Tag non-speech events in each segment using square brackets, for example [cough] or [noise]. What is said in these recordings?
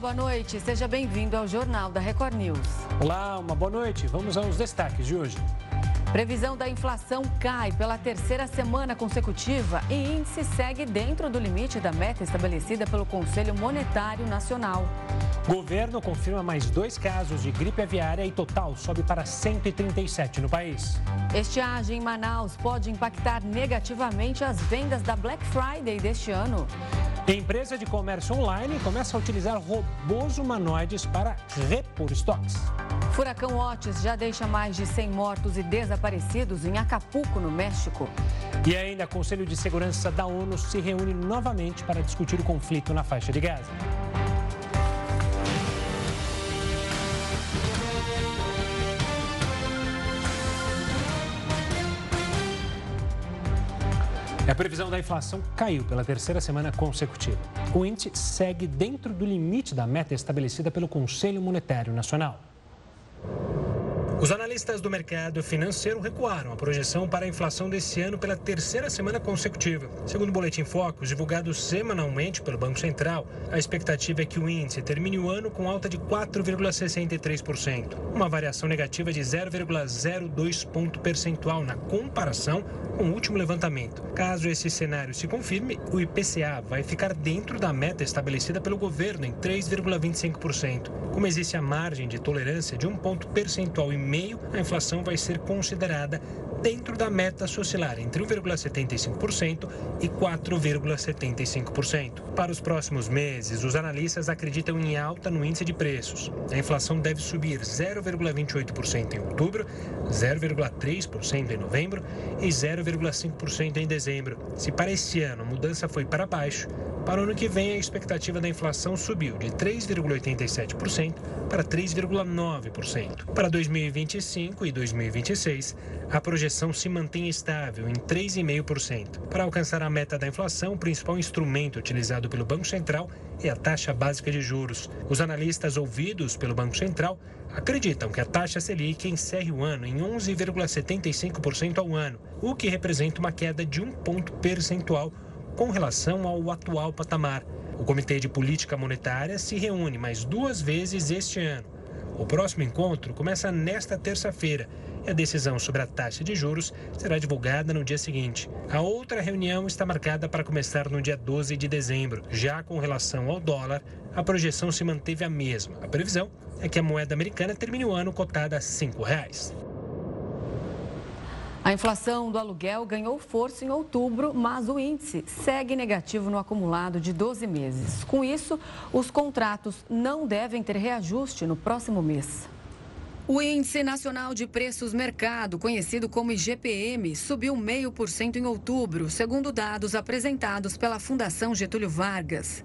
Boa noite. Seja bem-vindo ao Jornal da Record News. Olá, uma boa noite. Vamos aos destaques de hoje. Previsão da inflação cai pela terceira semana consecutiva e índice segue dentro do limite da meta estabelecida pelo Conselho Monetário Nacional. Governo confirma mais dois casos de gripe aviária e total sobe para 137 no país. Estiagem em Manaus pode impactar negativamente as vendas da Black Friday deste ano. Empresa de comércio online começa a utilizar robôs humanoides para repor estoques. Furacão Otis já deixa mais de 100 mortos e desaparecidos em Acapulco, no México. E ainda, o Conselho de Segurança da ONU se reúne novamente para discutir o conflito na faixa de Gaza. A previsão da inflação caiu pela terceira semana consecutiva. O índice segue dentro do limite da meta estabelecida pelo Conselho Monetário Nacional. Os analistas do mercado financeiro recuaram a projeção para a inflação desse ano pela terceira semana consecutiva. Segundo o Boletim Focus, divulgado semanalmente pelo Banco Central, a expectativa é que o índice termine o ano com alta de 4,63%, uma variação negativa de 0,02 ponto percentual na comparação com o último levantamento. Caso esse cenário se confirme, o IPCA vai ficar dentro da meta estabelecida pelo governo em 3,25%. Como existe a margem de tolerância de um ponto percentual e meio, a inflação vai ser considerada dentro da meta oscilar entre 1,75% e 4,75%. Para os próximos meses, os analistas acreditam em alta no índice de preços. A inflação deve subir 0,28% em outubro, 0,3% em novembro e 0,5% em dezembro. Se para este ano a mudança foi para baixo, para o ano que vem a expectativa da inflação subiu de 3,87% para 3,9%. Para 2025 e 2026, a projeção se mantém estável em 3,5%. Para alcançar a meta da inflação, o principal instrumento utilizado pelo Banco Central é a taxa básica de juros. Os analistas ouvidos pelo Banco Central acreditam que a taxa Selic encerre o ano em 11,75% ao ano, o que representa uma queda de um ponto percentual com relação ao atual patamar. O Comitê de Política Monetária se reúne mais duas vezes este ano. O próximo encontro começa nesta terça-feira e a decisão sobre a taxa de juros será divulgada no dia seguinte. A outra reunião está marcada para começar no dia 12 de dezembro. Já com relação ao dólar, a projeção se manteve a mesma. A previsão é que a moeda americana termine o ano cotada a R$ 5,00. A inflação do aluguel ganhou força em outubro, mas o índice segue negativo no acumulado de 12 meses. Com isso, os contratos não devem ter reajuste no próximo mês. O Índice Nacional de Preços Mercado, conhecido como IGPM, subiu 0,5% em outubro, segundo dados apresentados pela Fundação Getúlio Vargas.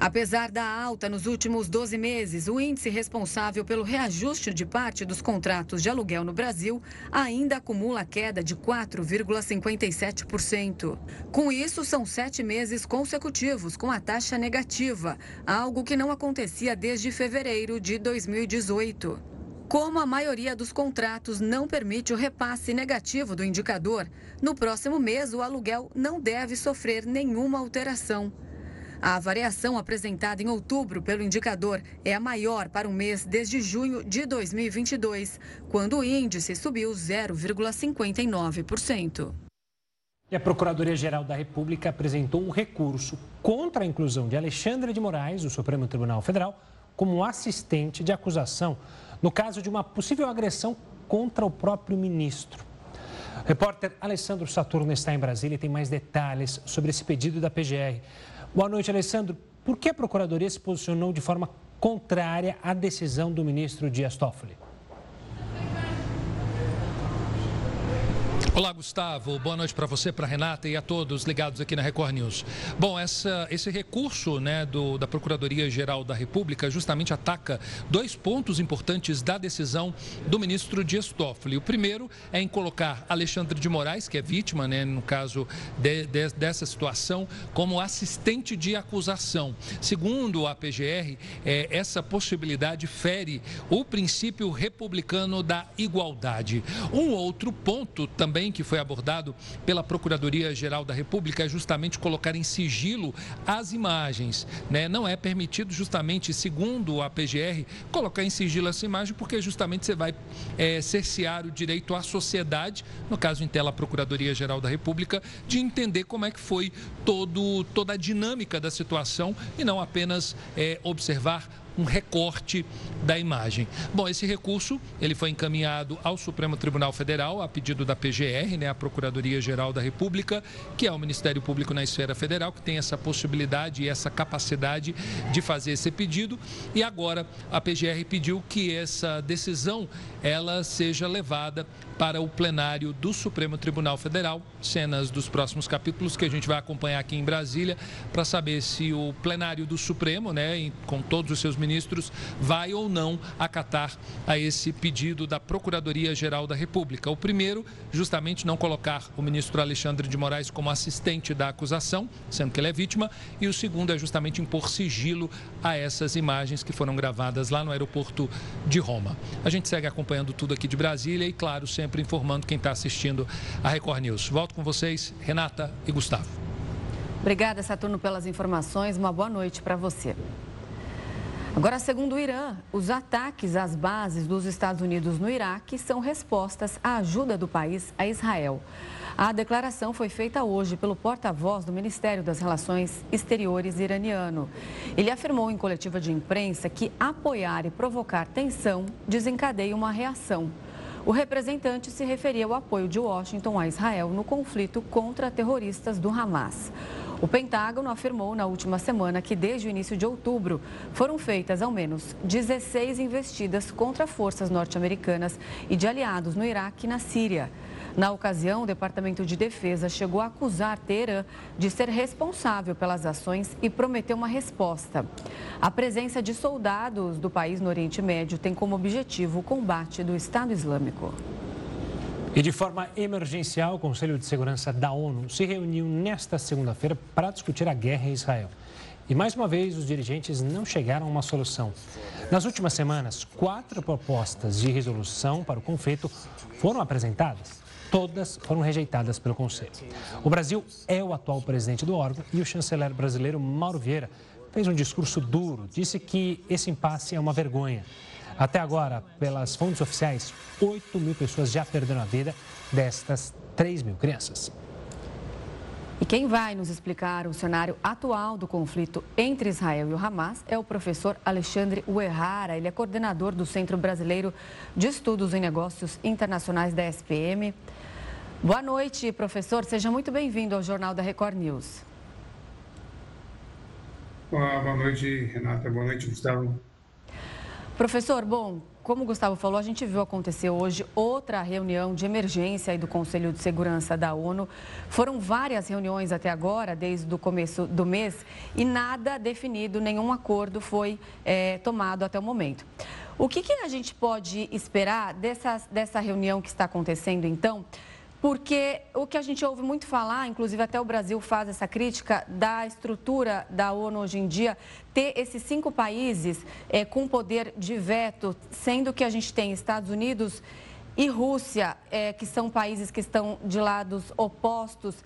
Apesar da alta nos últimos 12 meses, o índice responsável pelo reajuste de parte dos contratos de aluguel no Brasil ainda acumula queda de 4,57%. Com isso, são sete meses consecutivos com a taxa negativa, algo que não acontecia desde fevereiro de 2018. Como a maioria dos contratos não permite o repasse negativo do indicador, no próximo mês o aluguel não deve sofrer nenhuma alteração. A variação apresentada em outubro pelo indicador é a maior para um mês desde junho de 2022, quando o índice subiu 0,59%. E a Procuradoria-Geral da República apresentou um recurso contra a inclusão de Alexandre de Moraes, do Supremo Tribunal Federal, como assistente de acusação no caso de uma possível agressão contra o próprio ministro. O repórter Alessandro Saturno está em Brasília e tem mais detalhes sobre esse pedido da PGR. Boa noite, Alessandro. Por que a Procuradoria se posicionou de forma contrária à decisão do ministro Dias Toffoli? Olá, Gustavo. Boa noite para você, para Renata e a todos ligados aqui na Record News. Bom, essa, esse recurso né, do, da Procuradoria-Geral da República justamente ataca dois pontos importantes da decisão do ministro Dias Toffoli. O primeiro é em colocar Alexandre de Moraes, que é vítima, né, no caso de, de, dessa situação, como assistente de acusação. Segundo a PGR, é, essa possibilidade fere o princípio republicano da igualdade. Um outro ponto também também que foi abordado pela Procuradoria-Geral da República é justamente colocar em sigilo as imagens. Né? Não é permitido justamente, segundo a PGR, colocar em sigilo essa imagem porque justamente você vai é, cercear o direito à sociedade, no caso em tela a Procuradoria-Geral da República, de entender como é que foi todo, toda a dinâmica da situação e não apenas é, observar um recorte da imagem. Bom, esse recurso ele foi encaminhado ao Supremo Tribunal Federal a pedido da PGR, né, a Procuradoria Geral da República, que é o Ministério Público na esfera federal, que tem essa possibilidade e essa capacidade de fazer esse pedido. E agora a PGR pediu que essa decisão ela seja levada para o plenário do Supremo Tribunal Federal, cenas dos próximos capítulos que a gente vai acompanhar aqui em Brasília para saber se o plenário do Supremo, né, com todos os seus ministros vai ou não acatar a esse pedido da Procuradoria-Geral da República. O primeiro, justamente não colocar o ministro Alexandre de Moraes como assistente da acusação, sendo que ele é vítima, e o segundo é justamente impor sigilo a essas imagens que foram gravadas lá no aeroporto de Roma. A gente segue acompanhando tudo aqui de Brasília e, claro, sempre informando quem está assistindo a Record News. Volto com vocês, Renata e Gustavo. Obrigada, Saturno, pelas informações. Uma boa noite para você. Agora, segundo o Irã, os ataques às bases dos Estados Unidos no Iraque são respostas à ajuda do país a Israel. A declaração foi feita hoje pelo porta-voz do Ministério das Relações Exteriores iraniano. Ele afirmou em coletiva de imprensa que apoiar e provocar tensão desencadeia uma reação. O representante se referia ao apoio de Washington a Israel no conflito contra terroristas do Hamas. O Pentágono afirmou na última semana que, desde o início de outubro, foram feitas ao menos 16 investidas contra forças norte-americanas e de aliados no Iraque e na Síria. Na ocasião, o Departamento de Defesa chegou a acusar Teherã de ser responsável pelas ações e prometeu uma resposta. A presença de soldados do país no Oriente Médio tem como objetivo o combate do Estado Islâmico. E de forma emergencial, o Conselho de Segurança da ONU se reuniu nesta segunda-feira para discutir a guerra em Israel. E mais uma vez, os dirigentes não chegaram a uma solução. Nas últimas semanas, quatro propostas de resolução para o conflito foram apresentadas. Todas foram rejeitadas pelo Conselho. O Brasil é o atual presidente do órgão e o chanceler brasileiro Mauro Vieira fez um discurso duro, disse que esse impasse é uma vergonha até agora, pelas fontes oficiais, 8 mil pessoas já perderam a vida destas 3 mil crianças. E quem vai nos explicar o cenário atual do conflito entre Israel e o Hamas é o professor Alexandre Uerrara. Ele é coordenador do Centro Brasileiro de Estudos em Negócios Internacionais da SPM. Boa noite, professor. Seja muito bem-vindo ao Jornal da Record News. Boa noite, Renata. Boa noite, Gustavo. Professor, bom, como o Gustavo falou, a gente viu acontecer hoje outra reunião de emergência do Conselho de Segurança da ONU. Foram várias reuniões até agora, desde o começo do mês, e nada definido, nenhum acordo foi é, tomado até o momento. O que, que a gente pode esperar dessa, dessa reunião que está acontecendo, então? Porque o que a gente ouve muito falar, inclusive até o Brasil faz essa crítica da estrutura da ONU hoje em dia, ter esses cinco países é, com poder de veto, sendo que a gente tem Estados Unidos e Rússia, é, que são países que estão de lados opostos.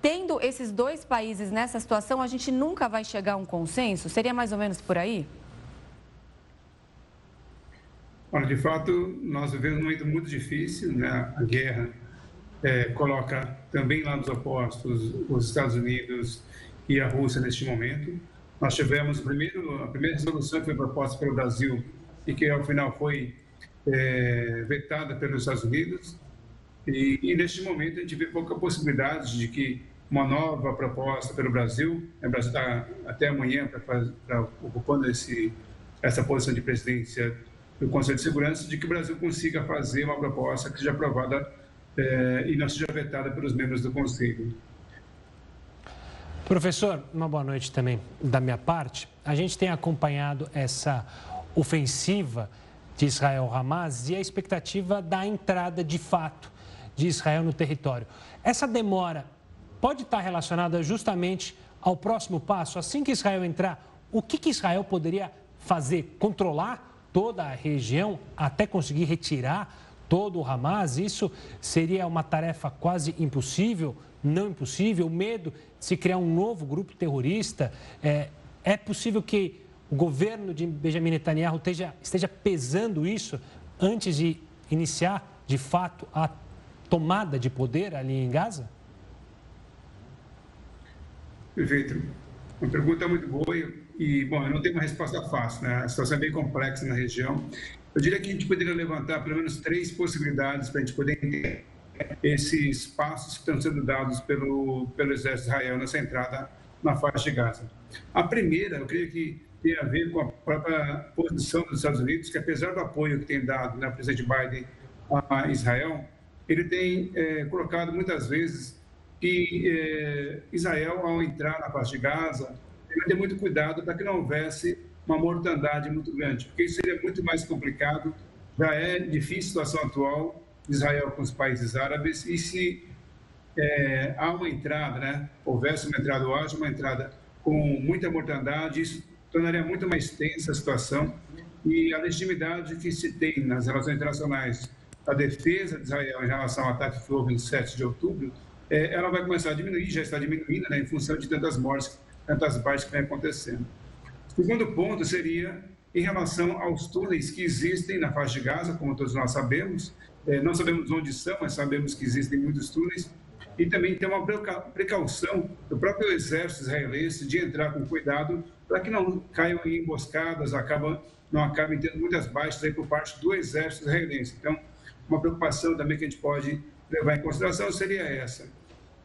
Tendo esses dois países nessa situação, a gente nunca vai chegar a um consenso? Seria mais ou menos por aí? Olha, de fato, nós vivemos um momento muito difícil, né? A guerra é, coloca também lá nos opostos os Estados Unidos e a Rússia neste momento. Nós tivemos primeiro, a primeira resolução que foi proposta pelo Brasil e que ao final foi é, vetada pelos Estados Unidos. E, e, neste momento a gente vê pouca possibilidade de que uma nova proposta pelo Brasil, o Brasil está até amanhã para ocupando esse, essa posição de presidência do Conselho de Segurança, de que o Brasil consiga fazer uma proposta que seja aprovada é, e não seja vetada pelos membros do Conselho. Professor, uma boa noite também da minha parte. A gente tem acompanhado essa ofensiva de Israel-Hamas e a expectativa da entrada de fato de Israel no território. Essa demora pode estar relacionada justamente ao próximo passo? Assim que Israel entrar, o que, que Israel poderia fazer? Controlar toda a região até conseguir retirar todo o Hamas? Isso seria uma tarefa quase impossível, não impossível? O medo de se criar um novo grupo terrorista? É, é possível que o governo de Benjamin Netanyahu esteja, esteja pesando isso antes de iniciar, de fato, a tomada de poder ali em Gaza? Perfeito. Uma pergunta muito boa e, bom, eu não tenho uma resposta fácil, né? A situação é bem complexa na região. Eu diria que a gente poderia levantar pelo menos três possibilidades para a gente poder entender esses passos que estão sendo dados pelo, pelo exército Israel nessa entrada na faixa de Gaza. A primeira, eu creio que tem a ver com a própria posição dos Estados Unidos, que apesar do apoio que tem dado né, presidente Biden a Israel, ele tem é, colocado muitas vezes que é, Israel, ao entrar na faixa de Gaza, tem ter muito cuidado para que não houvesse uma mortandade muito grande, porque isso seria muito mais complicado. Já é difícil a situação atual de Israel com os países árabes, e se é, há uma entrada, né, houvesse uma entrada ou haja uma entrada com muita mortandade, isso tornaria muito mais tensa a situação e a legitimidade que se tem nas relações internacionais a defesa de Israel em relação ao ataque que houve em 7 de outubro, é, ela vai começar a diminuir, já está diminuindo, né, em função de tantas mortes, tantas baixas que vem acontecendo. Segundo ponto seria em relação aos túneis que existem na faixa de Gaza, como todos nós sabemos, é, não sabemos onde são, mas sabemos que existem muitos túneis, e também tem uma precaução do próprio exército israelense de entrar com cuidado para que não caiam em emboscadas, acabam, não acabem tendo muitas baixas aí por parte do exército israelense. Então, uma preocupação também que a gente pode levar em consideração seria essa.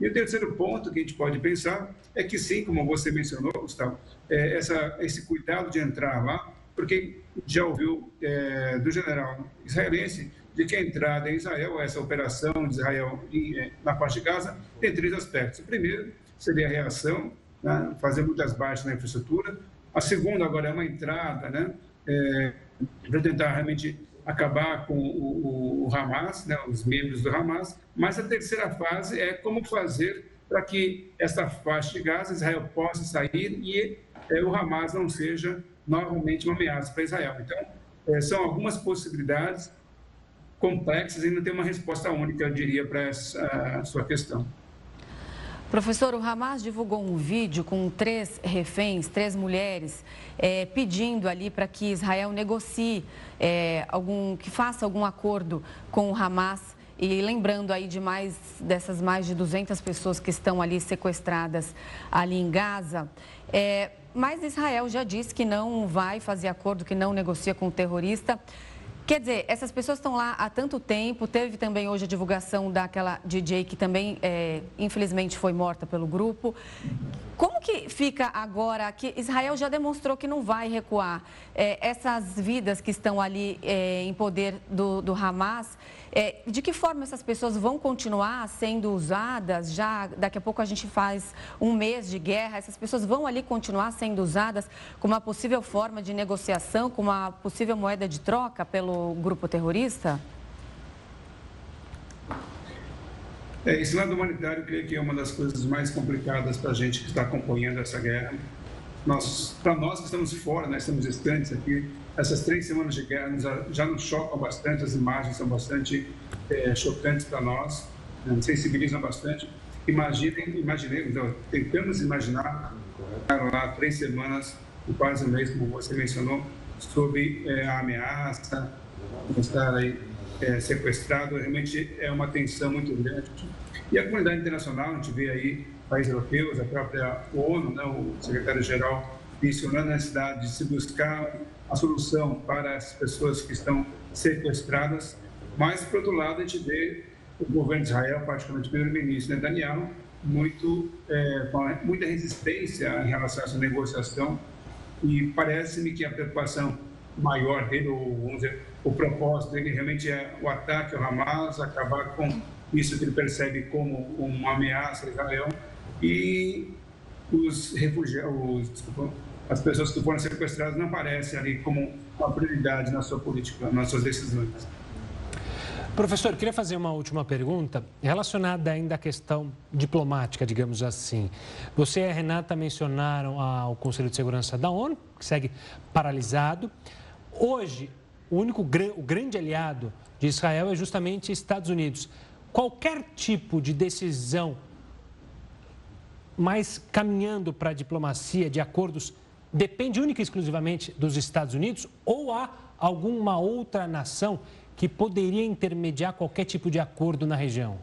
E o terceiro ponto que a gente pode pensar é que sim, como você mencionou, Gustavo, é essa, esse cuidado de entrar lá, porque já ouviu é, do general israelense de que a entrada em Israel, essa operação de Israel em, é, na parte de Gaza, tem três aspectos. O primeiro seria a reação, né, fazer muitas baixas na infraestrutura. A segunda, agora, é uma entrada, né, é, para tentar realmente acabar com o, o, o Hamas, né, os membros do Hamas, mas a terceira fase é como fazer para que essa faixa de Gaza, Israel possa sair e é, o Hamas não seja novamente uma ameaça para Israel. Então, é, são algumas possibilidades complexas e não tem uma resposta única, eu diria, para essa sua questão. Professor, o Hamas divulgou um vídeo com três reféns, três mulheres, é, pedindo ali para que Israel negocie é, algum, que faça algum acordo com o Hamas. E lembrando aí de mais dessas mais de 200 pessoas que estão ali sequestradas ali em Gaza. É, mas Israel já disse que não vai fazer acordo, que não negocia com o terrorista. Quer dizer, essas pessoas estão lá há tanto tempo. Teve também hoje a divulgação daquela DJ que também, é, infelizmente, foi morta pelo grupo. Como que fica agora que Israel já demonstrou que não vai recuar? É, essas vidas que estão ali é, em poder do, do Hamas, é, de que forma essas pessoas vão continuar sendo usadas? Já daqui a pouco a gente faz um mês de guerra, essas pessoas vão ali continuar sendo usadas como uma possível forma de negociação, como uma possível moeda de troca pelo grupo terrorista? É, esse lado humanitário, eu creio que é uma das coisas mais complicadas para a gente que está acompanhando essa guerra. Nós, para nós que estamos fora, né, estamos distantes aqui, essas três semanas de guerra já nos chocam bastante, as imagens são bastante é, chocantes para nós, né, sensibilizam bastante. Imaginem, imaginemos, então, tentamos imaginar lá três semanas, quase um mês, como você mencionou, sobre é, a ameaça, estar aí é, sequestrado, realmente é uma tensão muito grande. E a comunidade internacional, a gente vê aí países europeus, a própria ONU, né, o secretário-geral mencionando a necessidade de se buscar a solução para as pessoas que estão sequestradas, mas, por outro lado, a gente vê o governo de Israel, particularmente o primeiro-ministro Netanyahu, muito, é, muita resistência em relação a essa negociação e parece-me que a preocupação maior dele, ou, vamos dizer, o propósito dele realmente é o ataque ao Hamas, acabar com isso que ele percebe como uma ameaça a Israel e os refugiados, desculpa, as pessoas que foram sequestradas não aparecem ali como uma prioridade na sua política, nas suas decisões. Professor, queria fazer uma última pergunta relacionada ainda à questão diplomática, digamos assim. Você e a Renata mencionaram o Conselho de Segurança da ONU, que segue paralisado. Hoje, o único o grande aliado de Israel é justamente Estados Unidos. Qualquer tipo de decisão mais caminhando para a diplomacia de acordos depende única e exclusivamente dos Estados Unidos ou há alguma outra nação que poderia intermediar qualquer tipo de acordo na região?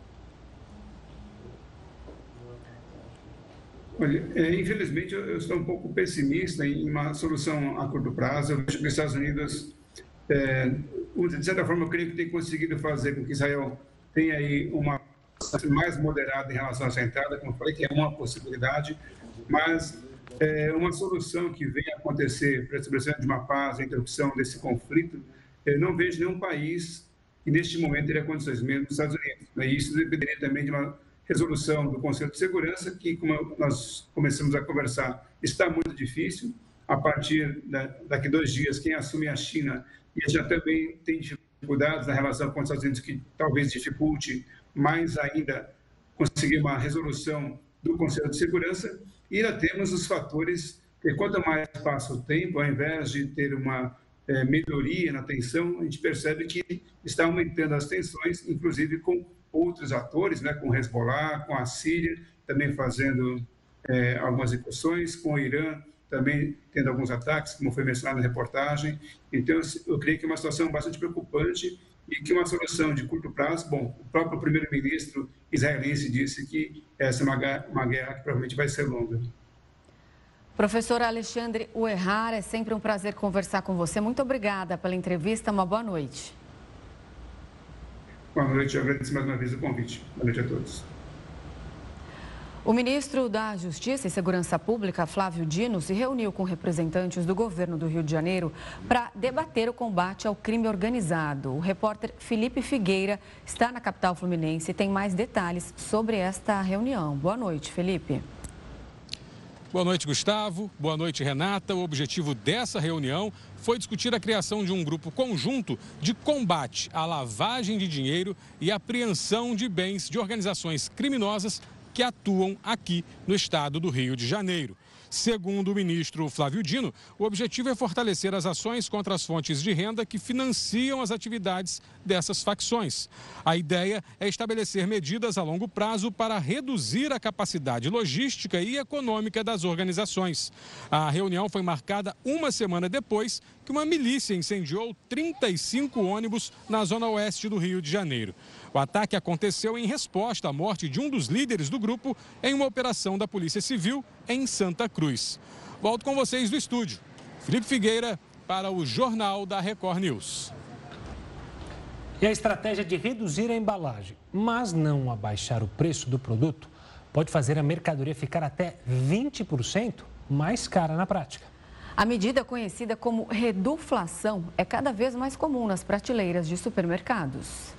Olha, é, infelizmente eu, estou um pouco pessimista em uma solução a curto prazo. Eu vejo que os Estados Unidos, é, de certa forma, eu creio que tem conseguido fazer com que Israel tenha aí uma mais moderada em relação a essa entrada, como eu falei, que é uma possibilidade, mas é, uma solução que venha acontecer para a estabelecimento de uma paz, a interrupção desse conflito, eu não vejo nenhum país que neste momento teria condições, mesmo os Estados Unidos. Né? Isso dependeria também de uma resolução do Conselho de Segurança, que, como nós começamos a conversar, está muito difícil. A partir da, daqui dois dias, quem assume a China e já também tem dificuldades na relação com os Estados Unidos, que talvez dificulte mais ainda conseguir uma resolução do Conselho de Segurança. E ainda temos os fatores que, quanto mais passa o tempo, ao invés de ter uma é, melhoria na tensão, a gente percebe que está aumentando as tensões, inclusive com outros atores, né, com o Hezbollah, com a Síria, também fazendo é, algumas incursões, com o Irã também tendo alguns ataques, como foi mencionado na reportagem. Então, eu creio que é uma situação bastante preocupante e que uma solução de curto prazo, bom, o próprio primeiro-ministro israelense disse que essa é uma, uma guerra que provavelmente vai ser longa. Professor Alexandre Uerrar, é sempre um prazer conversar com você. Muito obrigada pela entrevista, uma boa noite. Boa noite, eu agradeço mais uma vez o convite. Boa noite a todos. O ministro da Justiça e Segurança Pública, Flávio Dino, se reuniu com representantes do governo do Rio de Janeiro para debater o combate ao crime organizado. O repórter Felipe Figueira está na capital fluminense e tem mais detalhes sobre esta reunião. Boa noite, Felipe. Boa noite, Gustavo. Boa noite, Renata. O objetivo dessa reunião foi discutir a criação de um grupo conjunto de combate à lavagem de dinheiro e apreensão de bens de organizações criminosas que atuam aqui no estado do Rio de Janeiro. Segundo o ministro Flávio Dino, o objetivo é fortalecer as ações contra as fontes de renda que financiam as atividades dessas facções. A ideia é estabelecer medidas a longo prazo para reduzir a capacidade logística e econômica das organizações. A reunião foi marcada uma semana depois que uma milícia incendiou 35 ônibus na zona oeste do Rio de Janeiro. O ataque aconteceu em resposta à morte de um dos líderes do grupo em uma operação da Polícia Civil em Santa Cruz. Volto com vocês do estúdio. Felipe Figueira para o Jornal da Record News. E a estratégia de reduzir a embalagem, mas não abaixar o preço do produto, pode fazer a mercadoria ficar até 20% mais cara na prática. A medida conhecida como reduflação é cada vez mais comum nas prateleiras de supermercados.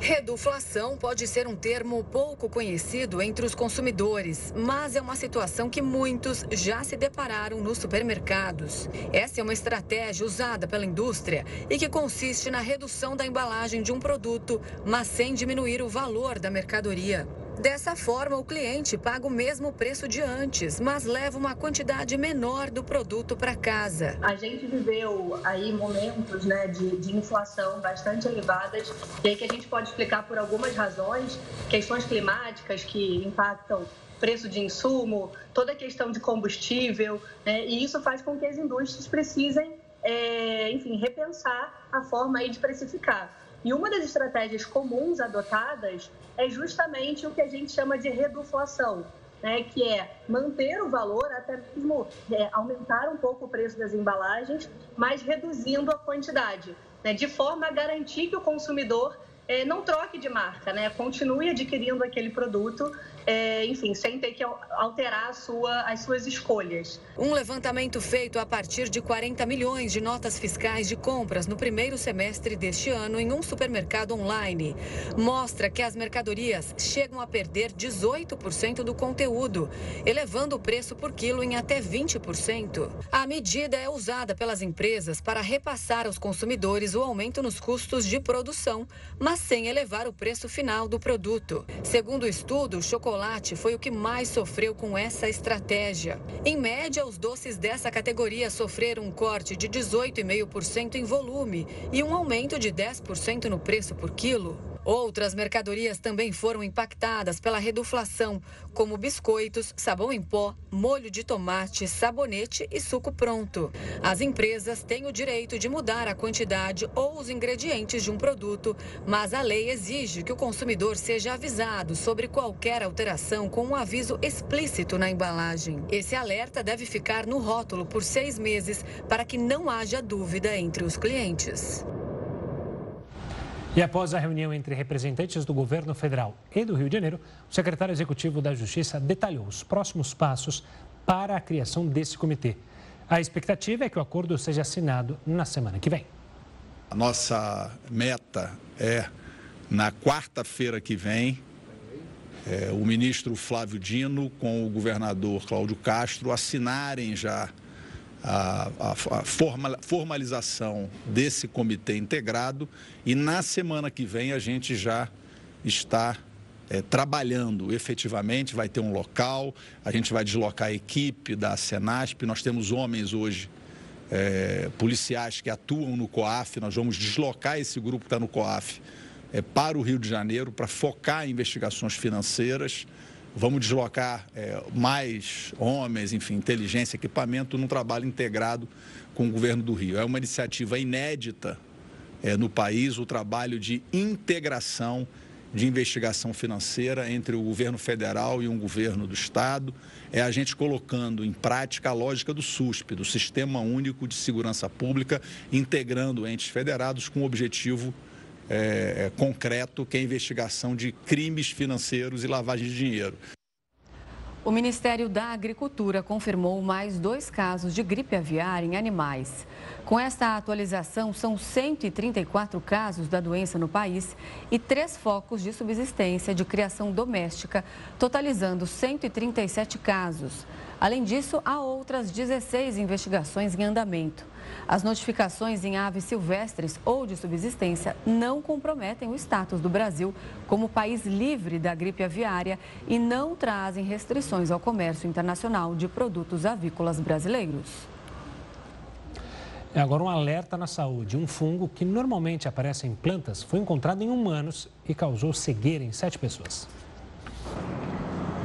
Reduflação pode ser um termo pouco conhecido entre os consumidores, mas é uma situação que muitos já se depararam nos supermercados. Essa é uma estratégia usada pela indústria e que consiste na redução da embalagem de um produto, mas sem diminuir o valor da mercadoria. Dessa forma, o cliente paga o mesmo preço de antes, mas leva uma quantidade menor do produto para casa. A gente viveu aí momentos né, de, de inflação bastante elevadas, e aí que a gente pode explicar por algumas razões, questões climáticas que impactam preço de insumo, toda a questão de combustível, né, e isso faz com que as indústrias precisem, é, enfim, repensar a forma aí de precificar. E uma das estratégias comuns adotadas é justamente o que a gente chama de reduflação, né, que é manter o valor, até mesmo é, aumentar um pouco o preço das embalagens, mas reduzindo a quantidade, né, de forma a garantir que o consumidor é, não troque de marca, né, continue adquirindo aquele produto é, enfim, sem ter que alterar sua, as suas escolhas. Um levantamento feito a partir de 40 milhões de notas fiscais de compras no primeiro semestre deste ano em um supermercado online mostra que as mercadorias chegam a perder 18% do conteúdo, elevando o preço por quilo em até 20%. A medida é usada pelas empresas para repassar aos consumidores o aumento nos custos de produção, mas sem elevar o preço final do produto. Segundo o estudo, o chocolate foi o que mais sofreu com essa estratégia. Em média, os doces dessa categoria sofreram um corte de 18,5% em volume e um aumento de 10% no preço por quilo. Outras mercadorias também foram impactadas pela reduflação, como biscoitos, sabão em pó, molho de tomate, sabonete e suco pronto. As empresas têm o direito de mudar a quantidade ou os ingredientes de um produto, mas a lei exige que o consumidor seja avisado sobre qualquer alteração com um aviso explícito na embalagem. Esse alerta deve ficar no rótulo por seis meses para que não haja dúvida entre os clientes. E após a reunião entre representantes do governo federal e do Rio de Janeiro, o secretário executivo da Justiça detalhou os próximos passos para a criação desse comitê. A expectativa é que o acordo seja assinado na semana que vem. A nossa meta é, na quarta-feira que vem, é, o ministro Flávio Dino com o governador Cláudio Castro assinarem já a, a, a formalização desse comitê integrado. E na semana que vem a gente já está é, trabalhando efetivamente, vai ter um local, a gente vai deslocar a equipe da Senasp, nós temos homens hoje, é, policiais que atuam no COAF, nós vamos deslocar esse grupo que está no COAF é, para o Rio de Janeiro para focar em investigações financeiras Vamos deslocar é, mais homens, enfim, inteligência, equipamento num trabalho integrado com o governo do Rio. É uma iniciativa inédita é, no país, o trabalho de integração de investigação financeira entre o governo federal e um governo do Estado. É a gente colocando em prática a lógica do SUSP, do Sistema Único de Segurança Pública, integrando entes federados com o objetivo é, é, concreto, que é a investigação de crimes financeiros e lavagem de dinheiro. O Ministério da Agricultura confirmou mais dois casos de gripe aviária em animais. Com esta atualização, são 134 casos da doença no país e três focos de subsistência de criação doméstica, totalizando 137 casos. Além disso, há outras 16 investigações em andamento. As notificações em aves silvestres ou de subsistência não comprometem o status do Brasil como país livre da gripe aviária e não trazem restrições ao comércio internacional de produtos avícolas brasileiros. É agora um alerta na saúde. Um fungo que normalmente aparece em plantas foi encontrado em humanos e causou cegueira em sete pessoas.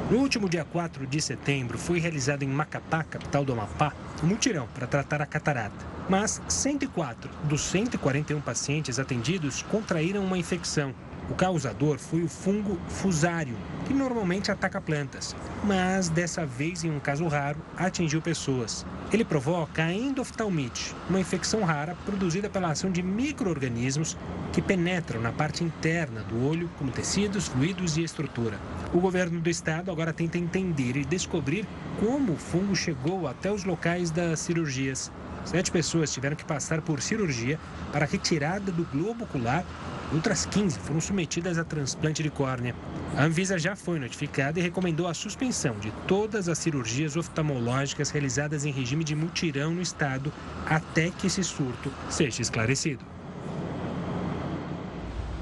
No último dia 4 de setembro, foi realizado em Macapá, capital do Amapá, mutirão para tratar a catarata. Mas 104 dos 141 pacientes atendidos contraíram uma infecção. O causador foi o fungo fusário, que normalmente ataca plantas, mas dessa vez, em um caso raro, atingiu pessoas. Ele provoca a endoftalmite, uma infecção rara produzida pela ação de micro-organismos que penetram na parte interna do olho, como tecidos, fluidos e estrutura. O governo do estado agora tenta entender e descobrir como o fungo chegou até os locais das cirurgias. Sete pessoas tiveram que passar por cirurgia para retirada do globo ocular. Outras 15 foram submetidas a transplante de córnea. A Anvisa já foi notificada e recomendou a suspensão de todas as cirurgias oftalmológicas realizadas em regime de mutirão no estado até que esse surto seja esclarecido.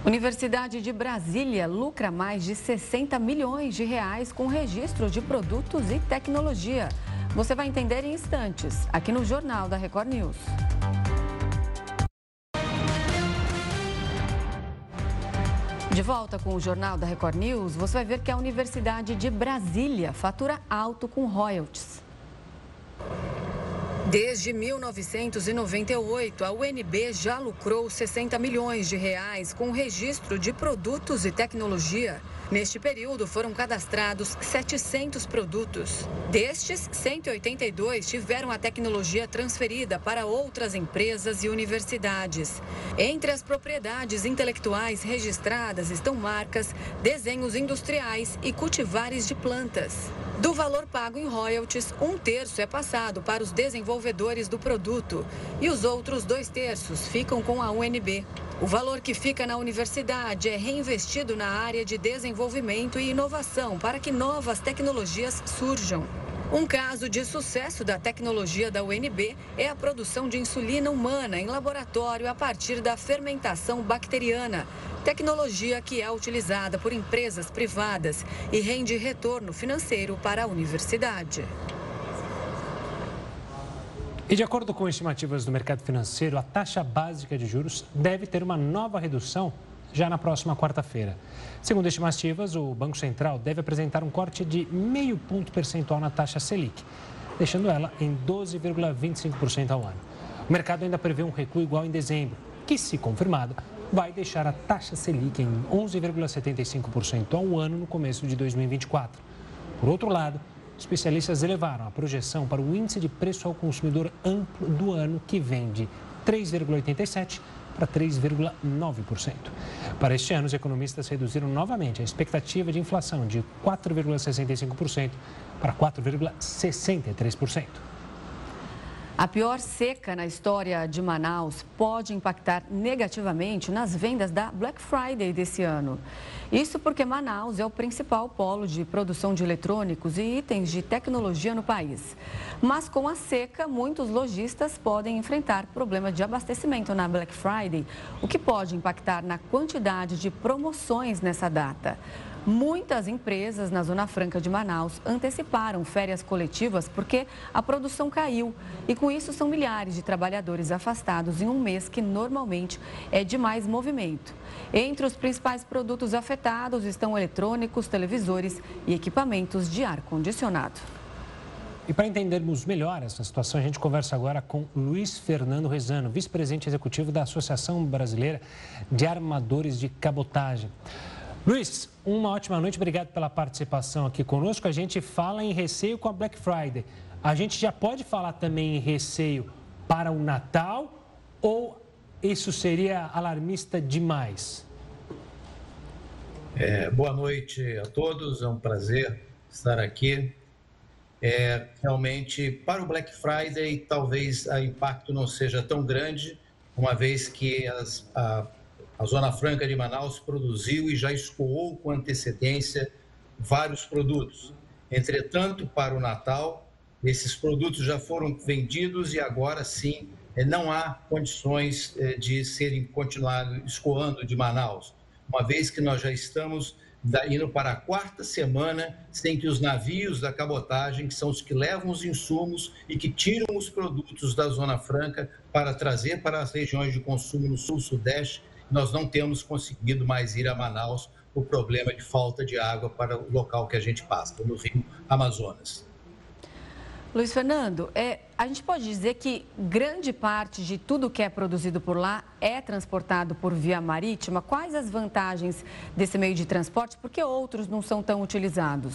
Universidade de Brasília lucra mais de 60 milhões de reais com registro de produtos e tecnologia. Você vai entender em instantes, aqui no Jornal da Record News. De volta com o Jornal da Record News, você vai ver que a Universidade de Brasília fatura alto com royalties. Desde 1998, a UNB já lucrou 60 milhões de reais com o registro de produtos e tecnologia. Neste período, foram cadastrados 700 produtos. Destes, 182 tiveram a tecnologia transferida para outras empresas e universidades. Entre as propriedades intelectuais registradas estão marcas, desenhos industriais e cultivares de plantas. Do valor pago em royalties, um terço é passado para os desenvolvedores do produto e os outros dois terços ficam com a UNB. O valor que fica na universidade é reinvestido na área de desenvolvimento e inovação para que novas tecnologias surjam. Um caso de sucesso da tecnologia da UNB é a produção de insulina humana em laboratório a partir da fermentação bacteriana, tecnologia que é utilizada por empresas privadas e rende retorno financeiro para a universidade. E de acordo com estimativas do mercado financeiro, a taxa básica de juros deve ter uma nova redução já na próxima quarta-feira. Segundo estimativas, o Banco Central deve apresentar um corte de meio ponto percentual na taxa Selic, deixando ela em 12,25% ao ano. O mercado ainda prevê um recuo igual em dezembro, que, se confirmado, vai deixar a taxa Selic em 11,75% ao ano no começo de 2024. Por outro lado, especialistas elevaram a projeção para o índice de preço ao consumidor amplo do ano, que vem de 3,87% para 3,9%. Para este ano, os economistas reduziram novamente a expectativa de inflação de 4,65% para 4,63%. A pior seca na história de Manaus pode impactar negativamente nas vendas da Black Friday desse ano. Isso porque Manaus é o principal polo de produção de eletrônicos e itens de tecnologia no país. Mas com a seca, muitos lojistas podem enfrentar problemas de abastecimento na Black Friday, o que pode impactar na quantidade de promoções nessa data. Muitas empresas na Zona Franca de Manaus anteciparam férias coletivas porque a produção caiu. E com isso são milhares de trabalhadores afastados em um mês que normalmente é de mais movimento. Entre os principais produtos afetados estão eletrônicos, televisores e equipamentos de ar-condicionado. E para entendermos melhor essa situação, a gente conversa agora com Luiz Fernando Rezano, vice-presidente executivo da Associação Brasileira de Armadores de Cabotagem. Luiz, uma ótima noite, obrigado pela participação aqui conosco. A gente fala em receio com a Black Friday. A gente já pode falar também em receio para o Natal ou isso seria alarmista demais? É, boa noite a todos, é um prazer estar aqui. É, realmente, para o Black Friday, talvez o impacto não seja tão grande, uma vez que as, a a Zona Franca de Manaus produziu e já escoou com antecedência vários produtos. Entretanto, para o Natal, esses produtos já foram vendidos e agora sim eh, não há condições eh, de serem continuado escoando de Manaus, uma vez que nós já estamos indo para a quarta semana sem que os navios da cabotagem, que são os que levam os insumos e que tiram os produtos da Zona Franca para trazer para as regiões de consumo no sul-sudeste, nós não temos conseguido mais ir a Manaus por problema de falta de água para o local que a gente passa, no Rio Amazonas. Luiz Fernando, é, a gente pode dizer que grande parte de tudo que é produzido por lá é transportado por via marítima. Quais as vantagens desse meio de transporte? Por que outros não são tão utilizados?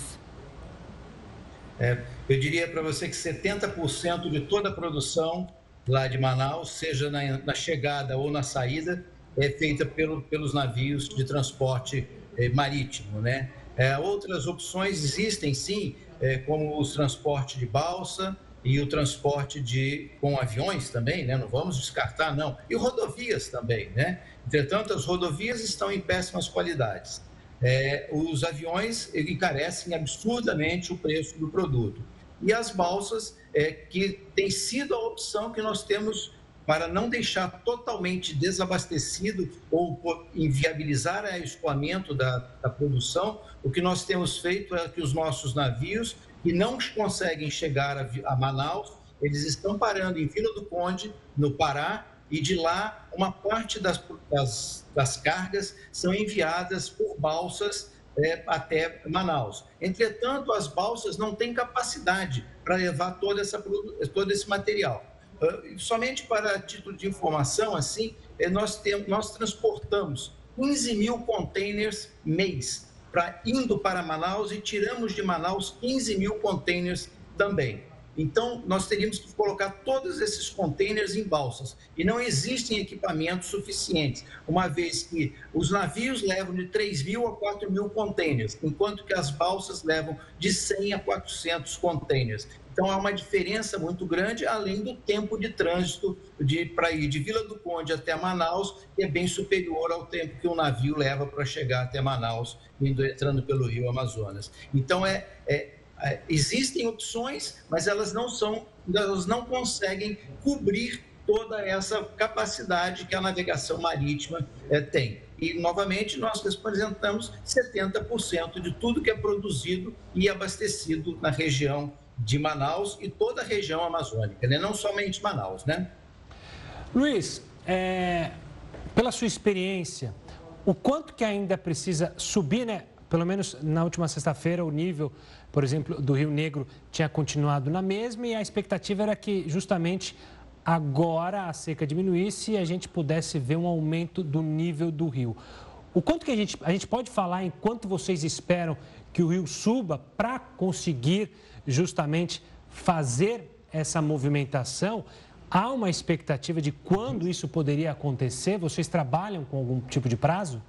É, eu diria para você que 70% de toda a produção lá de Manaus, seja na, na chegada ou na saída, é feita pelo, pelos navios de transporte é, marítimo, né? É, outras opções existem, sim, é, como o transporte de balsa e o transporte de com aviões também, né? Não vamos descartar, não. E rodovias também, né? Entretanto, as rodovias estão em péssimas qualidades. É, os aviões encarecem absurdamente o preço do produto. E as balsas, é, que tem sido a opção que nós temos para não deixar totalmente desabastecido ou inviabilizar o escoamento da, da, produção, o que nós temos feito é que os nossos navios, que não conseguem chegar a, a Manaus, eles estão parando em Vila do Conde, no Pará, e de lá uma parte das, das, das cargas são enviadas por balsas é, até Manaus. Entretanto, as balsas não têm capacidade para levar toda essa, todo esse material. Ah, somente para título de informação, assim, eh, nós, temos, nós transportamos 15 mil containers mês para indo para Manaus e tiramos de Manaus 15 mil containers também. Então, nós teríamos que colocar todos esses containers em balsas. E não existem equipamentos suficientes, uma vez que os navios levam de 3 mil a 4 mil containers, enquanto que as balsas levam de 100 a 400 containers. Então, há uma diferença muito grande, além do tempo de trânsito para ir de Vila do Conde até Manaus, que é bem superior ao tempo que um navio leva para chegar até Manaus, indo, entrando pelo rio Amazonas. Então, é é, existem opções, mas elas não são, elas não conseguem cobrir toda essa capacidade que a navegação marítima é, tem. E, novamente, nós representamos 70% de tudo que é produzido e abastecido na região de Manaus e toda a região amazônica, né? não somente Manaus, né? Luiz, é, pela sua experiência, o quanto que ainda precisa subir, né? Pelo menos na última sexta-feira, o nível, por exemplo, do Rio Negro tinha continuado na mesma e a expectativa era que justamente agora a seca diminuísse e a gente pudesse ver um aumento do nível do rio. O quanto que a gente, a gente pode falar em quanto vocês esperam que o rio suba para conseguir justamente fazer essa movimentação? Há uma expectativa de quando isso poderia acontecer? Vocês trabalham com algum tipo de prazo?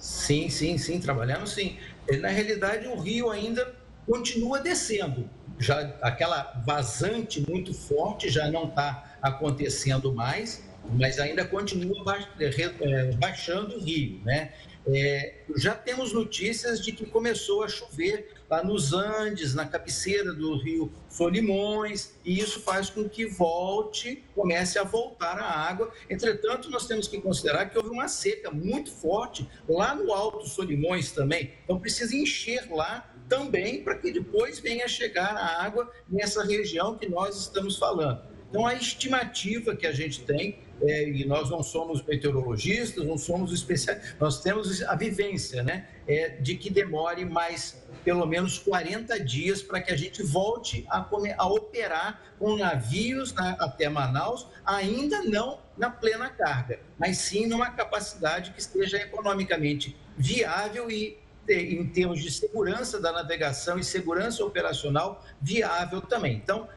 Sim, sim, sim, trabalhamos sim. Na realidade, o rio ainda continua descendo já aquela vazante muito forte já não está acontecendo mais, mas ainda continua é, baixando o rio, né? É, já temos notícias de que começou a chover lá nos Andes, na cabeceira do rio Solimões, e isso faz com que volte, comece a voltar a água. Entretanto, nós temos que considerar que houve uma seca muito forte lá no Alto Solimões também, então precisa encher lá também para que depois venha chegar a água nessa região que nós estamos falando. Então, a estimativa que a gente tem, é, e nós não somos meteorologistas, não somos especialistas, nós temos a vivência, né, é, de que demore mais pelo menos 40 dias para que a gente volte a, a operar com navios na, até Manaus, ainda não na plena carga, mas sim numa capacidade que esteja economicamente viável e em termos de segurança da navegação e segurança operacional viável também. Então,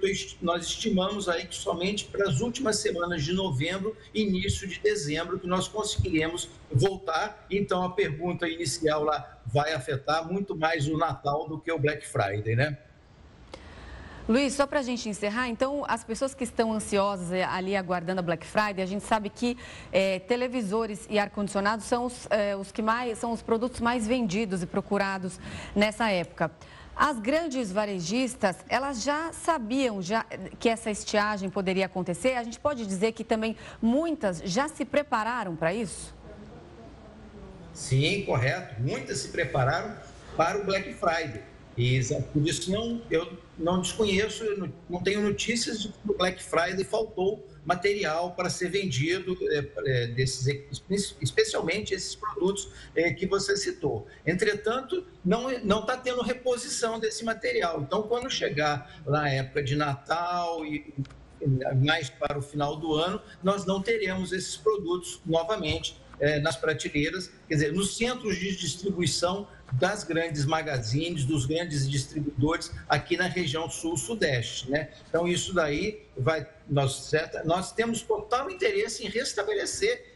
tô, nós estimamos aí que somente para as últimas semanas de novembro, início de dezembro, que nós conseguiremos voltar. Então, a pergunta inicial lá vai afetar muito mais o Natal do que o Black Friday, né? Luiz, só para a gente encerrar, então, as pessoas que estão ansiosas eh, ali aguardando a Black Friday, a gente sabe que é, televisores e ar-condicionados são, os, é, os que mais, são os produtos mais vendidos e procurados nessa época. As grandes varejistas, elas já sabiam já que essa estiagem poderia acontecer? A gente pode dizer que também muitas já se prepararam para isso? Sim, correto. Muitas se prepararam para o Black Friday. E por isso não, eu não desconheço, não tenho notícias de que no Black Friday faltou material para ser vendido, é, é, desses, especialmente esses produtos é, que você citou. Entretanto, não está tendo reposição desse material. Então, quando chegar na época de Natal e mais para o final do ano, nós não teremos esses produtos novamente é, nas prateleiras, quer dizer, nos centros de distribuição das grandes magazines, dos grandes distribuidores aqui na região sul-sudeste, né? Então isso daí vai nós, nós temos total interesse em restabelecer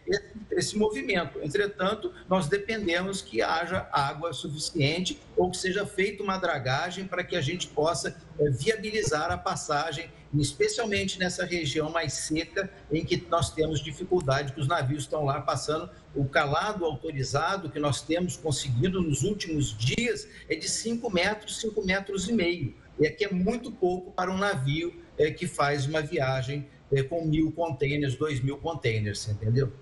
esse, movimento. Entretanto, nós dependemos que haja água suficiente ou que seja feita uma dragagem para que a gente possa é, viabilizar a passagem, especialmente nessa região mais seca, em que nós temos dificuldade, que os navios estão lá passando. O calado autorizado que nós temos conseguido nos últimos dias é de 5 metros, 5 metros e meio. E aqui é muito pouco para um navio é, que faz uma viagem é, com mil containers, dois mil containers, entendeu?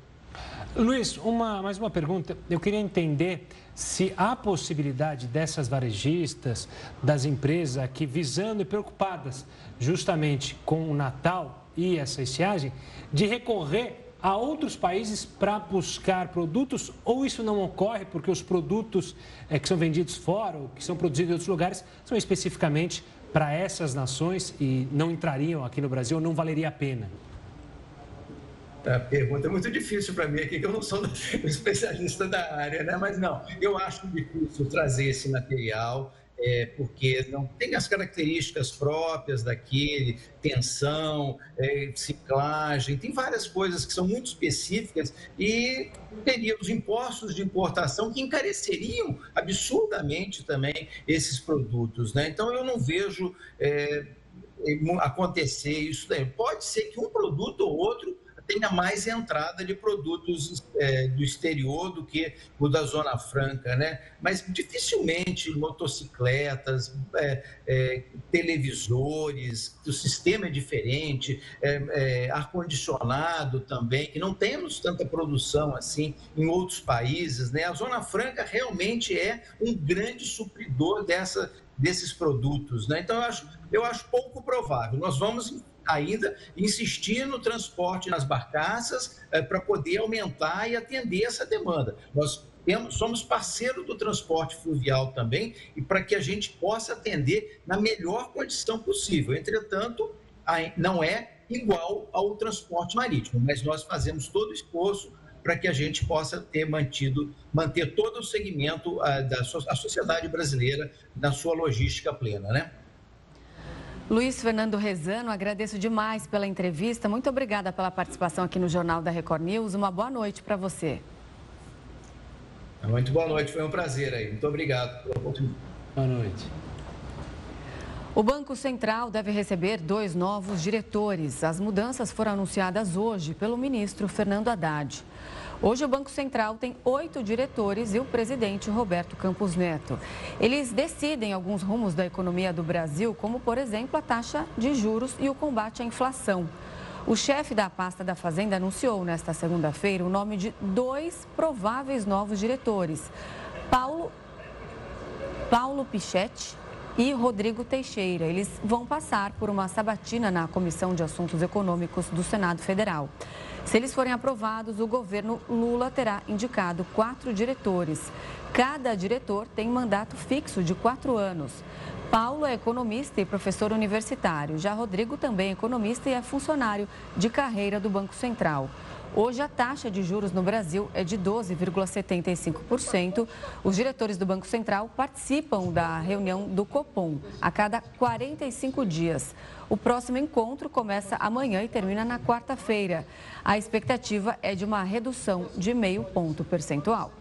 Luiz, uma, mais uma pergunta. Eu queria entender se há possibilidade dessas varejistas, das empresas aqui visando e preocupadas justamente com o Natal e essa estiagem, de recorrer a outros países para buscar produtos ou isso não ocorre porque os produtos é, que são vendidos fora ou que são produzidos em outros lugares são especificamente para essas nações e não entrariam aqui no Brasil não valeria a pena? A pergunta é muito difícil para mim aqui, que eu não sou [laughs] especialista da área, né? Mas não, eu acho difícil trazer esse material é, porque não tem as características próprias daquele, tensão, é, ciclagem, tem várias coisas que são muito específicas e teria os impostos de importação que encareceriam absurdamente também esses produtos. Né? Então, eu não vejo é, acontecer isso daí. Pode ser que um produto ou outro tenha mais entrada de produtos é, do exterior do que o da Zona Franca, né? Mas dificilmente motocicletas, é, é, televisores, o sistema é diferente, é, é, ar-condicionado também, que não temos tanta produção assim em outros países, né? A Zona Franca realmente é um grande supridor dessa, desses produtos, né? Então eu acho, eu acho pouco provável. Nós vamos ainda insistir no transporte nas barcaças é, para poder aumentar e atender essa demanda. Nós temos, somos parceiro do transporte fluvial também e para que a gente possa atender na melhor condição possível. Entretanto, não é igual ao transporte marítimo, mas nós fazemos todo o esforço para que a gente possa ter mantido, manter todo o segmento uh, da so a sociedade brasileira na sua logística plena, né? Luiz Fernando Rezano, agradeço demais pela entrevista. Muito obrigada pela participação aqui no Jornal da Record News. Uma boa noite para você. Muito boa noite, foi um prazer aí. Muito obrigado pela oportunidade. Boa noite. O Banco Central deve receber dois novos diretores. As mudanças foram anunciadas hoje pelo ministro Fernando Haddad. Hoje, o Banco Central tem oito diretores e o presidente Roberto Campos Neto. Eles decidem alguns rumos da economia do Brasil, como, por exemplo, a taxa de juros e o combate à inflação. O chefe da pasta da Fazenda anunciou nesta segunda-feira o nome de dois prováveis novos diretores: Paulo, Paulo Pichetti e Rodrigo Teixeira. Eles vão passar por uma sabatina na Comissão de Assuntos Econômicos do Senado Federal. Se eles forem aprovados, o governo Lula terá indicado quatro diretores. Cada diretor tem mandato fixo de quatro anos. Paulo é economista e professor universitário. Já Rodrigo também é economista e é funcionário de carreira do Banco Central. Hoje, a taxa de juros no Brasil é de 12,75%. Os diretores do Banco Central participam da reunião do Copom a cada 45 dias. O próximo encontro começa amanhã e termina na quarta-feira. A expectativa é de uma redução de meio ponto percentual.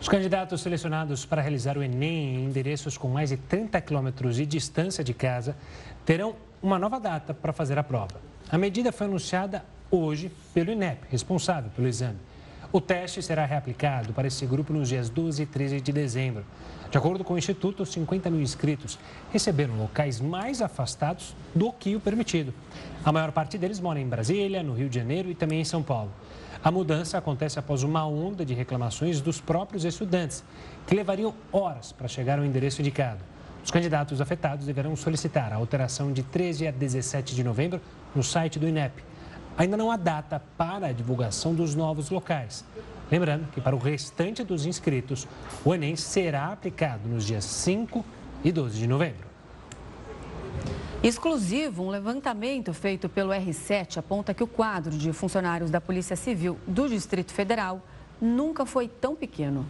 Os candidatos selecionados para realizar o Enem em endereços com mais de 30 quilômetros de distância de casa terão uma nova data para fazer a prova. A medida foi anunciada hoje pelo INEP, responsável pelo exame. O teste será reaplicado para esse grupo nos dias 12 e 13 de dezembro. De acordo com o Instituto, 50 mil inscritos receberam locais mais afastados do que o permitido. A maior parte deles mora em Brasília, no Rio de Janeiro e também em São Paulo. A mudança acontece após uma onda de reclamações dos próprios estudantes, que levariam horas para chegar ao endereço indicado. Os candidatos afetados deverão solicitar a alteração de 13 a 17 de novembro no site do INEP. Ainda não há data para a divulgação dos novos locais. Lembrando que para o restante dos inscritos, o Enem será aplicado nos dias 5 e 12 de novembro. Exclusivo, um levantamento feito pelo R7 aponta que o quadro de funcionários da Polícia Civil do Distrito Federal nunca foi tão pequeno.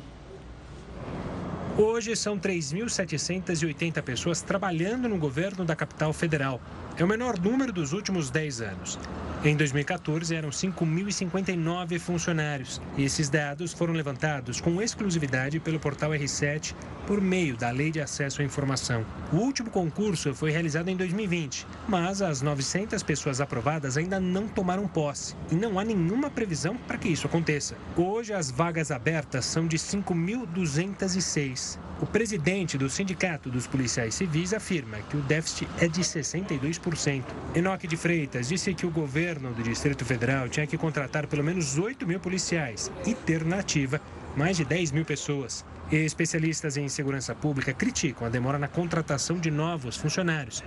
Hoje são 3.780 pessoas trabalhando no governo da capital federal. É o menor número dos últimos 10 anos. Em 2014, eram 5.059 funcionários. Esses dados foram levantados com exclusividade pelo portal R7 por meio da Lei de Acesso à Informação. O último concurso foi realizado em 2020, mas as 900 pessoas aprovadas ainda não tomaram posse e não há nenhuma previsão para que isso aconteça. Hoje, as vagas abertas são de 5.206. O presidente do Sindicato dos Policiais Civis afirma que o déficit é de 62%. Enoque de Freitas disse que o governo do Distrito Federal tinha que contratar pelo menos 8 mil policiais e ter na ativa mais de 10 mil pessoas. Especialistas em segurança pública criticam a demora na contratação de novos funcionários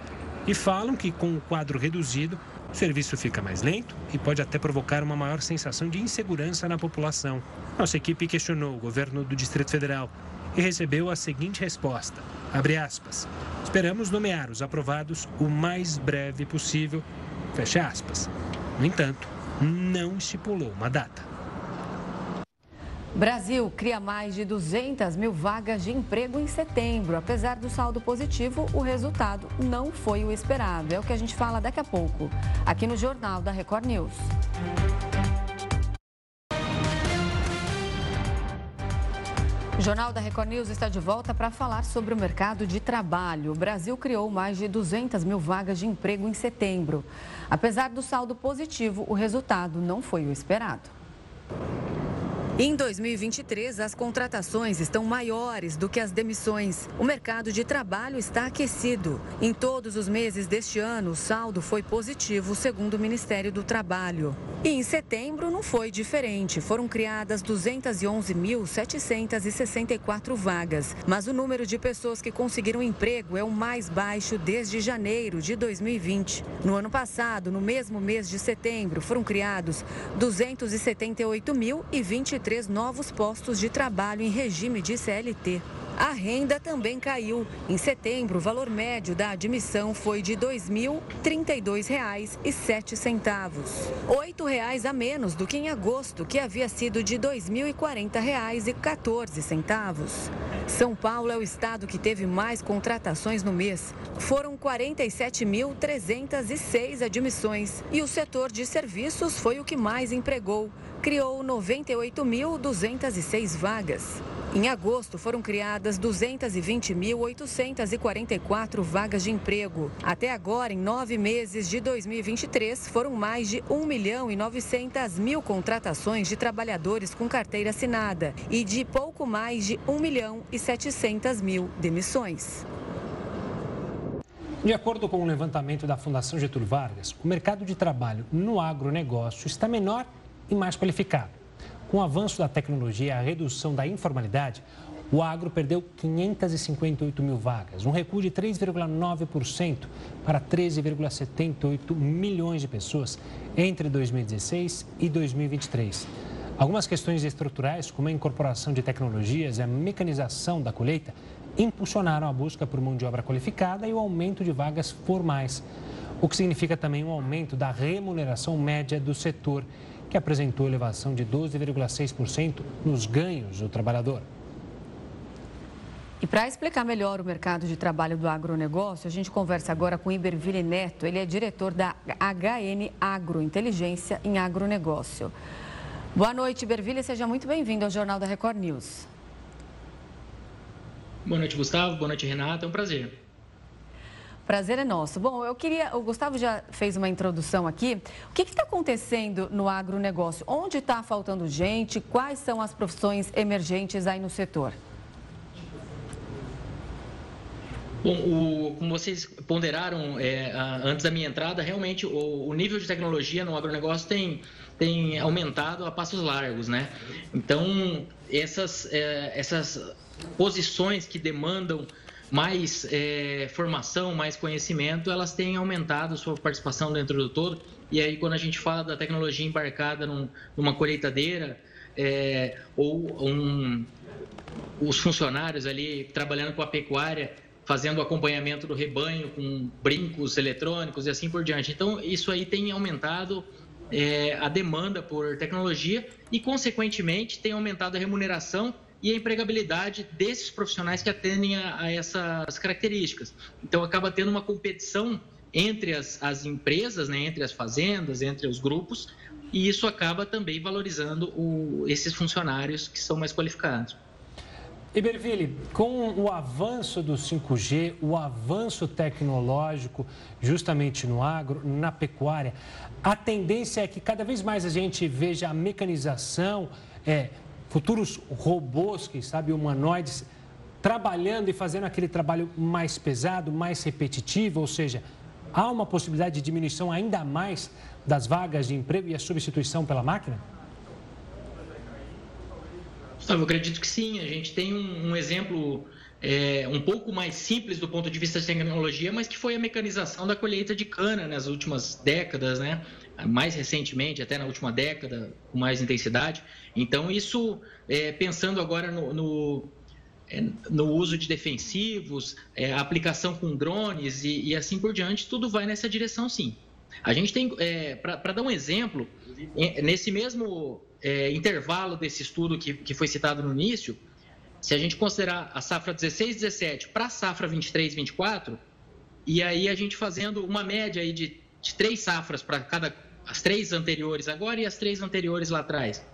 e falam que, com o quadro reduzido, o serviço fica mais lento e pode até provocar uma maior sensação de insegurança na população. Nossa equipe questionou o governo do Distrito Federal e recebeu a seguinte resposta: aspas. Esperamos nomear os aprovados o mais breve possível. Fecha aspas. No entanto, não estipulou uma data. Brasil cria mais de 200 mil vagas de emprego em setembro. Apesar do saldo positivo, o resultado não foi o esperado. É o que a gente fala daqui a pouco, aqui no Jornal da Record News. O Jornal da Record News está de volta para falar sobre o mercado de trabalho. O Brasil criou mais de 200 mil vagas de emprego em setembro. Apesar do saldo positivo, o resultado não foi o esperado. Em 2023, as contratações estão maiores do que as demissões. O mercado de trabalho está aquecido. Em todos os meses deste ano, o saldo foi positivo, segundo o Ministério do Trabalho. E em setembro não foi diferente. Foram criadas 211.764 vagas. Mas o número de pessoas que conseguiram emprego é o mais baixo desde janeiro de 2020. No ano passado, no mesmo mês de setembro, foram criados 278.023 três novos postos de trabalho em regime de CLT. A renda também caiu. Em setembro, o valor médio da admissão foi de R$ 2.032,07. R$ 8,00 a menos do que em agosto, que havia sido de R$ 2.040,14. São Paulo é o estado que teve mais contratações no mês. Foram 47.306 admissões. E o setor de serviços foi o que mais empregou criou 98.206 vagas. Em agosto, foram criadas 220.844 vagas de emprego. Até agora, em nove meses de 2023, foram mais de 1 milhão e 900 mil contratações de trabalhadores com carteira assinada e de pouco mais de 1 milhão e 700 mil demissões. De acordo com o um levantamento da Fundação Getúlio Vargas, o mercado de trabalho no agronegócio está menor e mais qualificado. Com o avanço da tecnologia e a redução da informalidade, o agro perdeu 558 mil vagas, um recuo de 3,9% para 13,78 milhões de pessoas entre 2016 e 2023. Algumas questões estruturais, como a incorporação de tecnologias e a mecanização da colheita, impulsionaram a busca por mão de obra qualificada e o aumento de vagas formais, o que significa também um aumento da remuneração média do setor que apresentou elevação de 12,6% nos ganhos do trabalhador. E para explicar melhor o mercado de trabalho do agronegócio, a gente conversa agora com Iberville Neto. Ele é diretor da HN Agro, Inteligência em Agronegócio. Boa noite, Iberville. Seja muito bem-vindo ao Jornal da Record News. Boa noite, Gustavo. Boa noite, Renata. É um prazer. Prazer é nosso. Bom, eu queria. O Gustavo já fez uma introdução aqui. O que está acontecendo no agronegócio? Onde está faltando gente? Quais são as profissões emergentes aí no setor? Bom, o, como vocês ponderaram é, antes da minha entrada, realmente o, o, nível de tecnologia no agronegócio tem, tem aumentado a passos largos, né? Então, essas, é, essas posições que demandam mais é, formação, mais conhecimento, elas têm aumentado sua participação dentro do todo. E aí, quando a gente fala da tecnologia embarcada num, numa colheitadeira é, ou um, os funcionários ali trabalhando com a pecuária, fazendo acompanhamento do rebanho com brincos eletrônicos e assim por diante. Então, isso aí tem aumentado é, a demanda por tecnologia e, consequentemente, tem aumentado a remuneração e a empregabilidade desses profissionais que atendem a, a essas características. Então, acaba tendo uma competição entre as, as empresas, né, entre as fazendas, entre os grupos, e isso acaba também valorizando o, esses funcionários que são mais qualificados. Iberville, com o avanço do 5G, o avanço tecnológico, justamente no agro, na pecuária, a tendência é que cada vez mais a gente veja a mecanização, é, futuros robôs, quem sabe humanoides, trabalhando e fazendo aquele trabalho mais pesado, mais repetitivo, ou seja, há uma possibilidade de diminuição ainda mais das vagas de emprego e a substituição pela máquina? Eu acredito que sim. A gente tem um, um exemplo é, um pouco mais simples do ponto de vista de tecnologia, mas que foi a mecanização da colheita de cana nas últimas décadas, né? mais recentemente, até na última década, com mais intensidade. Então, isso, é, pensando agora no, no, é, no, uso de defensivos, é, aplicação com drones e, e, assim por diante, tudo vai nessa direção, sim. A gente tem, é, para dar um exemplo, nesse mesmo é, intervalo desse estudo que, que foi citado no início, se a gente considerar a safra 16-17 para a safra 23-24, e aí a gente fazendo uma média aí de, de três safras para cada as três anteriores agora e as três anteriores lá atrás.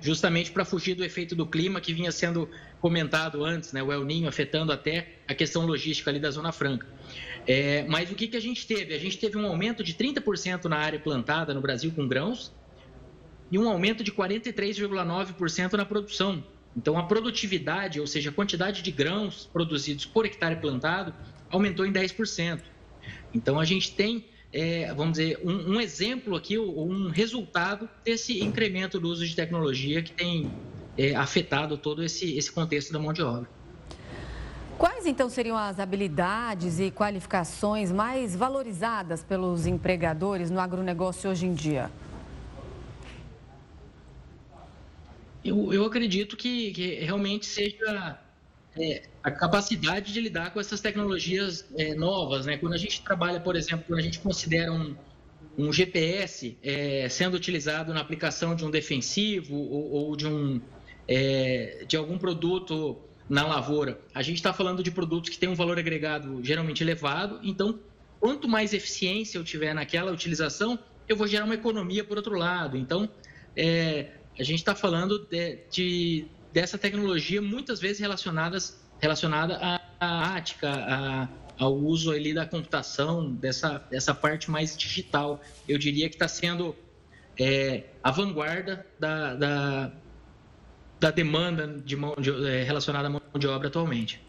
justamente para fugir do efeito do clima que vinha sendo comentado antes, né? o El Ninho afetando até a questão logística ali da Zona Franca. É, mas o que, que a gente teve? A gente teve um aumento de 30% na área plantada no Brasil com grãos e um aumento de 43,9% na produção. Então, a produtividade, ou seja, a quantidade de grãos produzidos por hectare plantado, aumentou em 10%. Então, a gente tem, é, vamos dizer, um, um, exemplo aqui, um resultado desse incremento do uso de tecnologia que tem é, afetado todo esse, esse contexto da mão de obra. Quais então seriam as habilidades e qualificações mais valorizadas pelos empregadores no agronegócio hoje em dia? Eu, eu acredito que, que realmente seja é, a capacidade de lidar com essas tecnologias é, novas. Né? Quando a gente trabalha, por exemplo, quando a gente considera um, um GPS é, sendo utilizado na aplicação de um defensivo ou, ou de, um, é, de algum produto na lavoura. A gente está falando de produtos que têm um valor agregado geralmente elevado, então, quanto mais eficiência eu tiver naquela utilização, eu vou gerar uma economia por outro lado. Então, é, a gente está falando de, de, dessa tecnologia muitas vezes relacionadas, relacionada à, à ática, à, ao uso ali da computação, dessa, dessa parte mais digital. Eu diria que está sendo é, a vanguarda da, da da demanda de mão de, é, relacionada à mão de obra atualmente.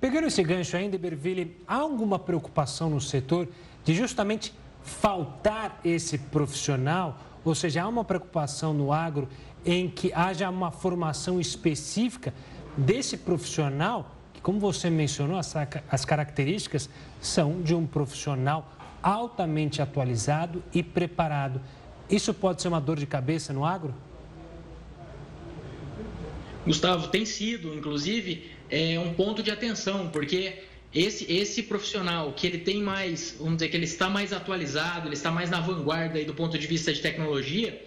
Pegando esse gancho ainda, Berville, há alguma preocupação no setor de justamente faltar esse profissional? Ou seja, há uma preocupação no agro em que haja uma formação específica desse profissional, que, como você mencionou, as, as características são de um profissional altamente atualizado e preparado. Isso pode ser uma dor de cabeça no agro? Gustavo, tem sido, inclusive, é, um ponto de atenção, porque esse, esse profissional que ele tem mais, vamos dizer que ele está mais atualizado, ele está mais na vanguarda aí do ponto de vista de tecnologia,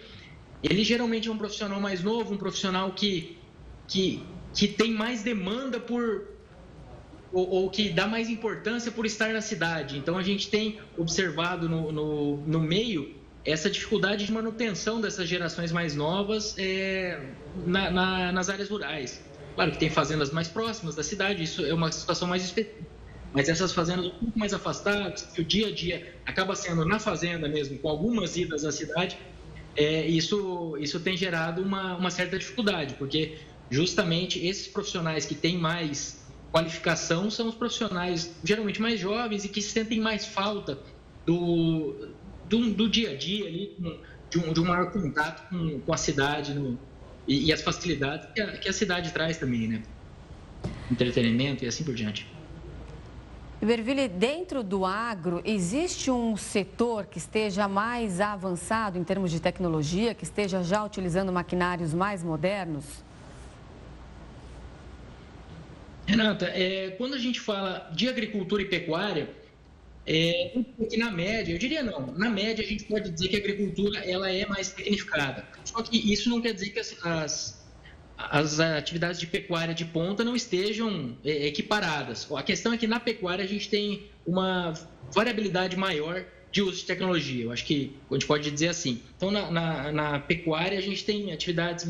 ele geralmente é um profissional mais novo, um profissional que, que, que tem mais demanda por. Ou, ou que dá mais importância por estar na cidade. Então a gente tem observado no, no, no meio essa dificuldade de manutenção dessas gerações mais novas é, na, na, nas áreas rurais. Claro que tem fazendas mais próximas da cidade, isso é uma situação mais específica. Mas essas fazendas um pouco mais afastadas, que o dia a dia acaba sendo na fazenda mesmo, com algumas idas à cidade, é, isso, isso tem gerado uma, uma certa dificuldade, porque justamente esses profissionais que têm mais qualificação são os profissionais geralmente mais jovens e que sentem mais falta do, do, do dia a dia ali, de um, de um maior contato com, com a cidade no, e, e, as facilidades que a, que a cidade traz também, né? Entretenimento e assim por diante. Iberville, dentro do agro, existe um setor que esteja mais avançado em termos de tecnologia, que esteja já utilizando maquinários mais modernos? Renata, é, quando a gente fala de agricultura e pecuária, é, na média, eu diria não, na média a gente pode dizer que a agricultura ela é mais tecnificada. Só que isso não quer dizer que as, as, as atividades de pecuária de ponta não estejam é, equiparadas. A questão é que na pecuária a gente tem uma variabilidade maior de uso de tecnologia. Eu acho que a gente pode dizer assim. Então, na, na, na pecuária a gente tem atividades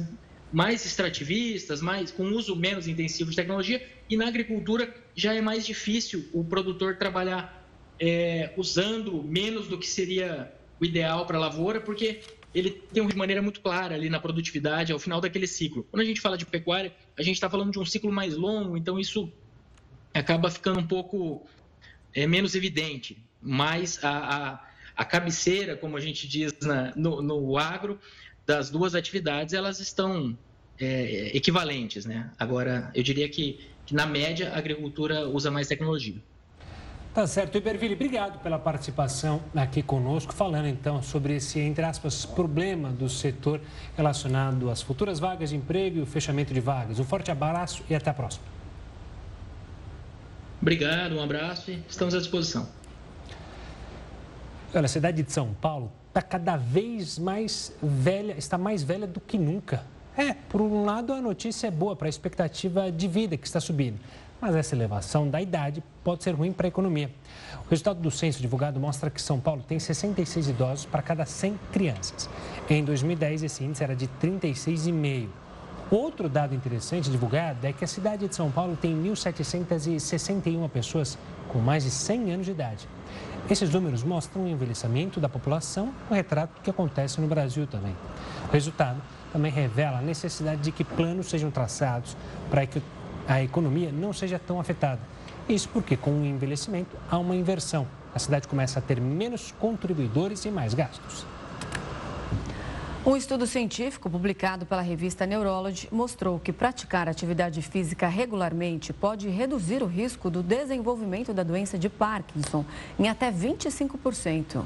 mais extrativistas, mais com uso menos intensivo de tecnologia, e na agricultura já é mais difícil o produtor trabalhar é, usando menos do que seria o ideal para a lavoura, porque ele tem uma maneira muito clara ali na produtividade ao final daquele ciclo. Quando a gente fala de pecuária, a gente está falando de um ciclo mais longo, então isso acaba ficando um pouco é, menos evidente. Mas a, a, a, cabeceira, como a gente diz na, no, no, agro, das duas atividades, elas estão é, equivalentes. Né? Agora, eu diria que, que, na média, a agricultura usa mais tecnologia. Tá certo. Iberville, obrigado pela participação aqui conosco, falando então sobre esse, entre aspas, problema do setor relacionado às futuras vagas de emprego e o fechamento de vagas. Um forte abraço e até a próxima. Obrigado, um abraço e estamos à disposição. Olha, a cidade de São Paulo está cada vez mais velha, está mais velha do que nunca. É, por um lado, a notícia é boa para a expectativa de vida que está subindo. Mas essa elevação da idade pode ser ruim para a economia. O resultado do censo divulgado mostra que São Paulo tem 66 idosos para cada 100 crianças. Em 2010, esse índice era de 36,5. Outro dado interessante divulgado é que a cidade de São Paulo tem 1.761 pessoas com mais de 100 anos de idade. Esses números mostram o envelhecimento da população, um retrato que acontece no Brasil também. O resultado também revela a necessidade de que planos sejam traçados para que a economia não seja tão afetada. Isso porque, com o envelhecimento, há uma inversão. A cidade começa a ter menos contribuidores e mais gastos. Um estudo científico publicado pela revista Neurology mostrou que praticar atividade física regularmente pode reduzir o risco do desenvolvimento da doença de Parkinson em até 25%.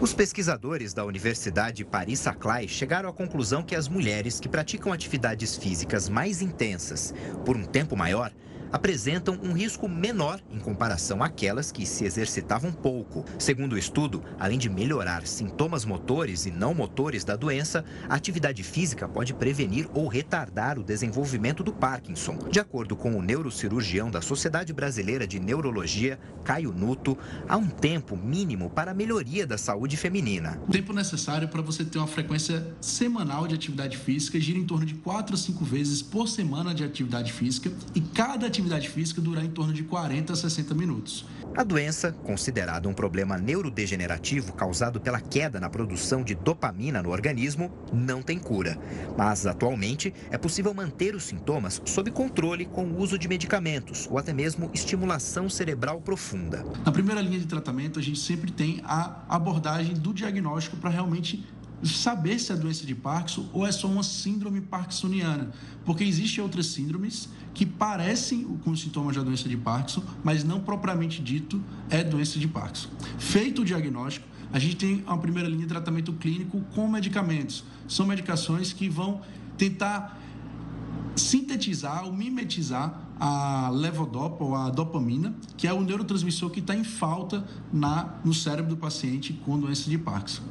Os pesquisadores da Universidade Paris-Saclay chegaram à conclusão que as mulheres que praticam atividades físicas mais intensas por um tempo maior apresentam um risco menor em comparação àquelas que se exercitavam pouco. Segundo o estudo, além de melhorar sintomas motores e não motores da doença, a atividade física pode prevenir ou retardar o desenvolvimento do Parkinson. De acordo com o neurocirurgião da Sociedade Brasileira de Neurologia, Caio Nuto, há um tempo mínimo para a melhoria da saúde feminina. O tempo necessário para você ter uma frequência semanal de atividade física gira em torno de 4 a 5 vezes por semana de atividade física e cada atividade atividade física durar em torno de 40 a 60 minutos. A doença, considerada um problema neurodegenerativo causado pela queda na produção de dopamina no organismo, não tem cura. Mas, atualmente, é possível manter os sintomas sob controle com o uso de medicamentos ou até mesmo estimulação cerebral profunda. Na primeira linha de tratamento, a gente sempre tem a abordagem do diagnóstico para realmente saber se é doença de Parkinson ou é só uma síndrome parkinsoniana, porque existem outras síndromes que parecem com os sintomas da doença de Parkinson, mas não propriamente dito é doença de Parkinson. Feito o diagnóstico, a gente tem uma primeira linha de tratamento clínico com medicamentos. São medicações que vão tentar sintetizar ou mimetizar a levodopa ou a dopamina, que é o neurotransmissor que está em falta na, no cérebro do paciente com doença de Parkinson.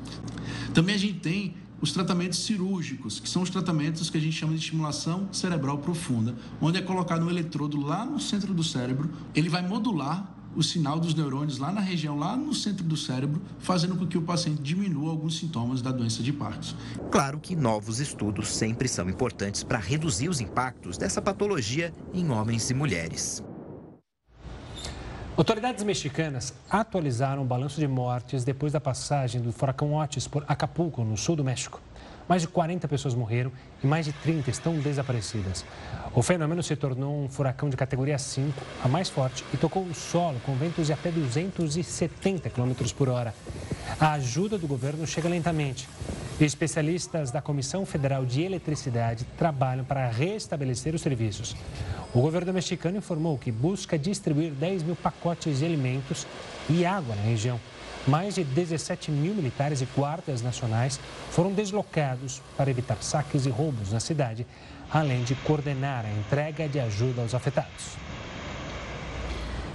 Também a gente tem os tratamentos cirúrgicos, que são os tratamentos que a gente chama de estimulação cerebral profunda, onde é colocado um eletrodo lá no centro do cérebro, ele vai modular o sinal dos neurônios lá na região, lá no centro do cérebro, fazendo com que o paciente diminua alguns sintomas da doença de Parkinson. Claro que novos estudos sempre são importantes para reduzir os impactos dessa patologia em homens e mulheres. Autoridades mexicanas atualizaram o balanço de mortes depois da passagem do furacão Otis por Acapulco, no sul do México. Mais de 40 pessoas morreram e mais de 30 estão desaparecidas. O fenômeno se tornou um furacão de categoria 5, a mais forte, e tocou o solo com ventos de até 270 km por hora. A ajuda do governo chega lentamente. Especialistas da Comissão Federal de Eletricidade trabalham para restabelecer os serviços. O governo mexicano informou que busca distribuir 10 mil pacotes de alimentos e água na região. Mais de 17 mil militares e guardas nacionais foram deslocados para evitar saques e roubos na cidade, além de coordenar a entrega de ajuda aos afetados.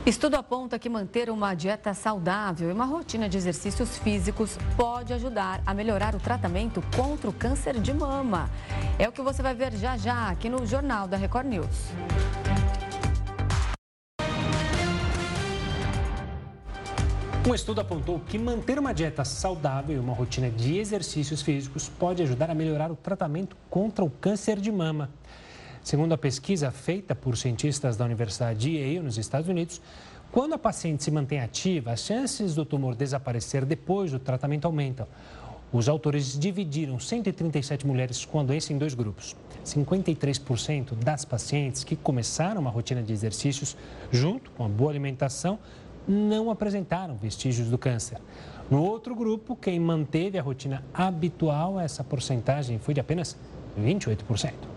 Estudo aponta que manter uma dieta saudável e uma rotina de exercícios físicos pode ajudar a melhorar o tratamento contra o câncer de mama. É o que você vai ver já já aqui no Jornal da Record News. Um estudo apontou que manter uma dieta saudável e uma rotina de exercícios físicos pode ajudar a melhorar o tratamento contra o câncer de mama. Segundo a pesquisa feita por cientistas da Universidade de Yale, nos Estados Unidos, quando a paciente se mantém ativa, as chances do tumor desaparecer depois do tratamento aumentam. Os autores dividiram 137 mulheres com a doença em dois grupos. 53% das pacientes que começaram uma rotina de exercícios, junto com a boa alimentação, não apresentaram vestígios do câncer. No outro grupo, quem manteve a rotina habitual, essa porcentagem foi de apenas 28%.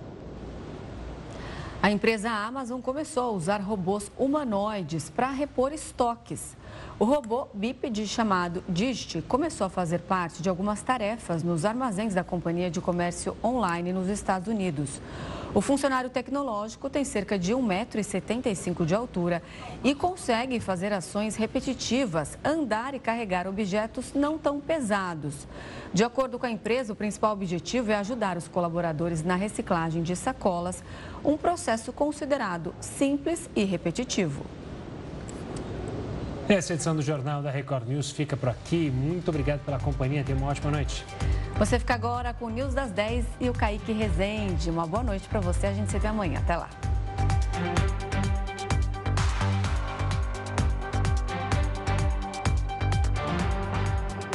A empresa Amazon começou a usar robôs humanoides para repor estoques. O robô bípede chamado Dist começou a fazer parte de algumas tarefas nos armazéns da Companhia de Comércio Online nos Estados Unidos. O funcionário tecnológico tem cerca de 1,75m de altura e consegue fazer ações repetitivas, andar e carregar objetos não tão pesados. De acordo com a empresa, o principal objetivo é ajudar os colaboradores na reciclagem de sacolas, um processo considerado simples e repetitivo. Essa edição do Jornal da Record News fica por aqui. Muito obrigado pela companhia. Tenha uma ótima noite. Você fica agora com o News das 10 e o Kaique Rezende. Uma boa noite para você. A gente se vê amanhã. Até lá.